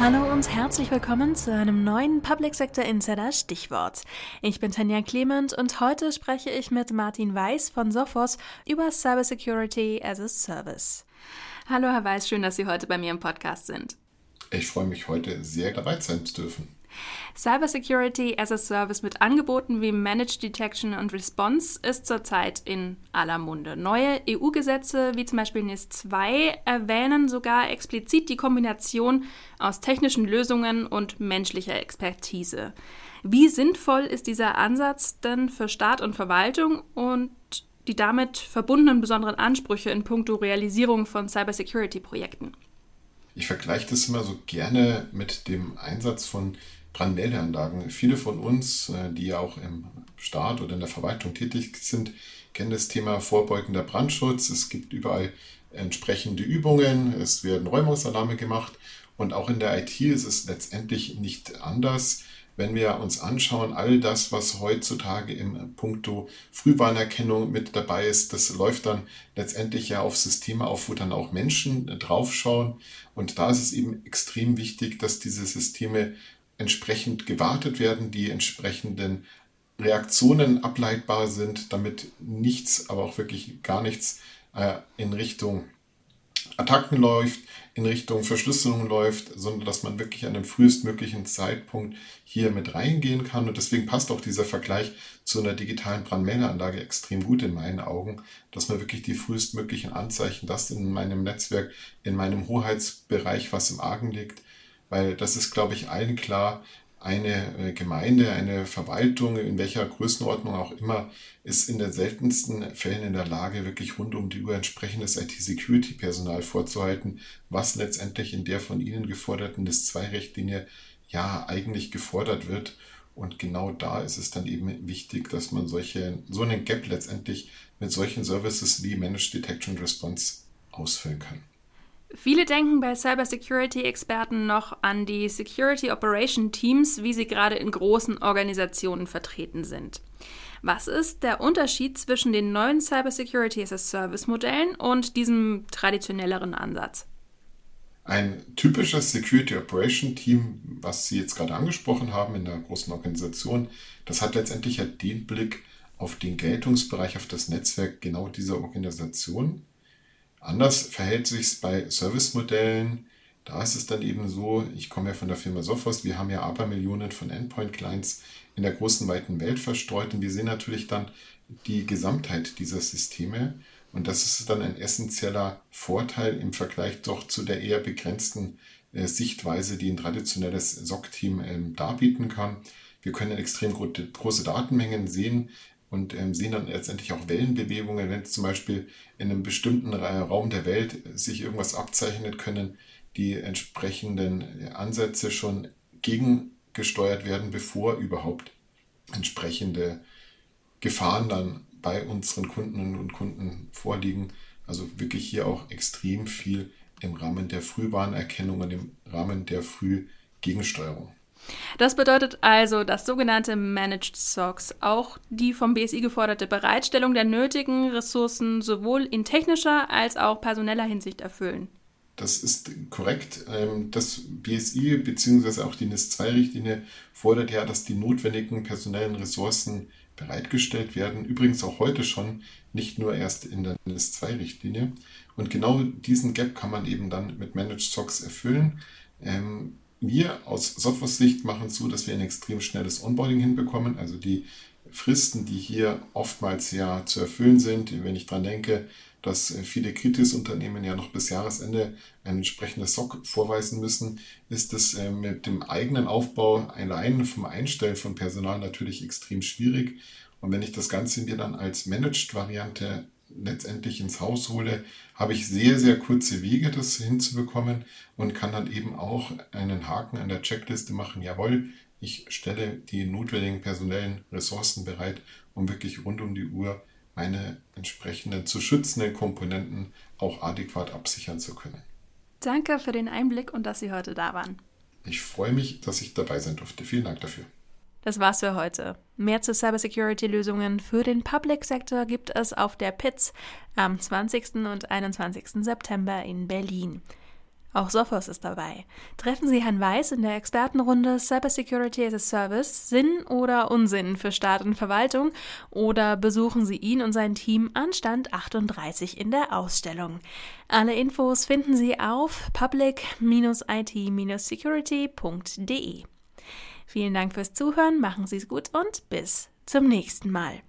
Hallo und herzlich willkommen zu einem neuen Public Sector Insider Stichwort. Ich bin Tanja Clement und heute spreche ich mit Martin Weiß von Sophos über Cybersecurity as a Service. Hallo Herr Weiß, schön, dass Sie heute bei mir im Podcast sind. Ich freue mich heute sehr dabei sein zu dürfen. Cybersecurity as a Service mit Angeboten wie Managed Detection und Response ist zurzeit in aller Munde. Neue EU-Gesetze wie zum Beispiel NIS 2 erwähnen sogar explizit die Kombination aus technischen Lösungen und menschlicher Expertise. Wie sinnvoll ist dieser Ansatz denn für Staat und Verwaltung und die damit verbundenen besonderen Ansprüche in puncto Realisierung von Cybersecurity-Projekten? Ich vergleiche das immer so gerne mit dem Einsatz von Brandmeldeanlagen. Viele von uns, äh, die ja auch im Staat oder in der Verwaltung tätig sind, kennen das Thema vorbeugender Brandschutz. Es gibt überall entsprechende Übungen, es werden Räumungsalarme gemacht und auch in der IT ist es letztendlich nicht anders. Wenn wir uns anschauen, all das, was heutzutage im Punkto Frühwarnerkennung mit dabei ist, das läuft dann letztendlich ja auf Systeme auf, wo dann auch Menschen draufschauen. Und da ist es eben extrem wichtig, dass diese Systeme entsprechend gewartet werden, die entsprechenden Reaktionen ableitbar sind, damit nichts, aber auch wirklich gar nichts äh, in Richtung Attacken läuft, in Richtung Verschlüsselung läuft, sondern dass man wirklich an dem frühestmöglichen Zeitpunkt hier mit reingehen kann. Und deswegen passt auch dieser Vergleich zu einer digitalen Brandmeldeanlage extrem gut in meinen Augen, dass man wirklich die frühestmöglichen Anzeichen, dass in meinem Netzwerk, in meinem Hoheitsbereich was im Argen liegt, weil das ist, glaube ich, allen klar, eine äh, Gemeinde, eine Verwaltung, in welcher Größenordnung auch immer, ist in den seltensten Fällen in der Lage, wirklich rund um die Uhr entsprechendes IT-Security-Personal vorzuhalten, was letztendlich in der von Ihnen geforderten NIS-2-Richtlinie ja eigentlich gefordert wird. Und genau da ist es dann eben wichtig, dass man solche, so einen Gap letztendlich mit solchen Services wie Managed Detection Response ausfüllen kann. Viele denken bei Cybersecurity-Experten noch an die Security Operation Teams, wie sie gerade in großen Organisationen vertreten sind. Was ist der Unterschied zwischen den neuen Cybersecurity as a Service Modellen und diesem traditionelleren Ansatz? Ein typisches Security Operation Team, was Sie jetzt gerade angesprochen haben in der großen Organisation, das hat letztendlich ja den Blick auf den Geltungsbereich, auf das Netzwerk genau dieser Organisation Anders verhält sich es bei Service-Modellen. Da ist es dann eben so, ich komme ja von der Firma Sophos, wir haben ja Abermillionen von Endpoint-Clients in der großen, weiten Welt verstreut und wir sehen natürlich dann die Gesamtheit dieser Systeme. Und das ist dann ein essentieller Vorteil im Vergleich doch zu der eher begrenzten äh, Sichtweise, die ein traditionelles SOC-Team ähm, darbieten kann. Wir können extrem große Datenmengen sehen und ähm, sehen dann letztendlich auch Wellenbewegungen, wenn zum Beispiel in einem bestimmten Raum der Welt sich irgendwas abzeichnet, können die entsprechenden Ansätze schon gegengesteuert werden, bevor überhaupt entsprechende Gefahren dann bei unseren Kundinnen und Kunden vorliegen. Also wirklich hier auch extrem viel im Rahmen der Frühwarnerkennung und im Rahmen der Frühgegensteuerung. Das bedeutet also, dass sogenannte Managed SOCs auch die vom BSI geforderte Bereitstellung der nötigen Ressourcen sowohl in technischer als auch personeller Hinsicht erfüllen. Das ist korrekt. Ähm, das BSI bzw. auch die NIS-2-Richtlinie fordert ja, dass die notwendigen personellen Ressourcen bereitgestellt werden. Übrigens auch heute schon, nicht nur erst in der NIS-2-Richtlinie. Und genau diesen Gap kann man eben dann mit Managed SOCs erfüllen. Wir aus Software-Sicht machen so, dass wir ein extrem schnelles Onboarding hinbekommen. Also die Fristen, die hier oftmals ja zu erfüllen sind, wenn ich daran denke, dass viele Kritis-Unternehmen ja noch bis Jahresende ein entsprechendes SOC vorweisen müssen, ist es äh, mit dem eigenen Aufbau allein vom Einstellen von Personal natürlich extrem schwierig. Und wenn ich das Ganze mir dann als Managed-Variante letztendlich ins Haus hole, habe ich sehr, sehr kurze Wege, das hinzubekommen und kann dann eben auch einen Haken an der Checkliste machen. Jawohl, ich stelle die notwendigen personellen Ressourcen bereit, um wirklich rund um die Uhr meine entsprechenden zu schützenden Komponenten auch adäquat absichern zu können. Danke für den Einblick und dass Sie heute da waren. Ich freue mich, dass ich dabei sein durfte. Vielen Dank dafür. Das war's für heute. Mehr zu Cybersecurity-Lösungen für den Public Sector gibt es auf der PITS am 20. und 21. September in Berlin. Auch Sophos ist dabei. Treffen Sie Herrn Weiß in der Expertenrunde Cybersecurity as a Service Sinn oder Unsinn für Staat und Verwaltung oder besuchen Sie ihn und sein Team an Stand 38 in der Ausstellung. Alle Infos finden Sie auf public-it-security.de. Vielen Dank fürs Zuhören, machen Sie es gut und bis zum nächsten Mal.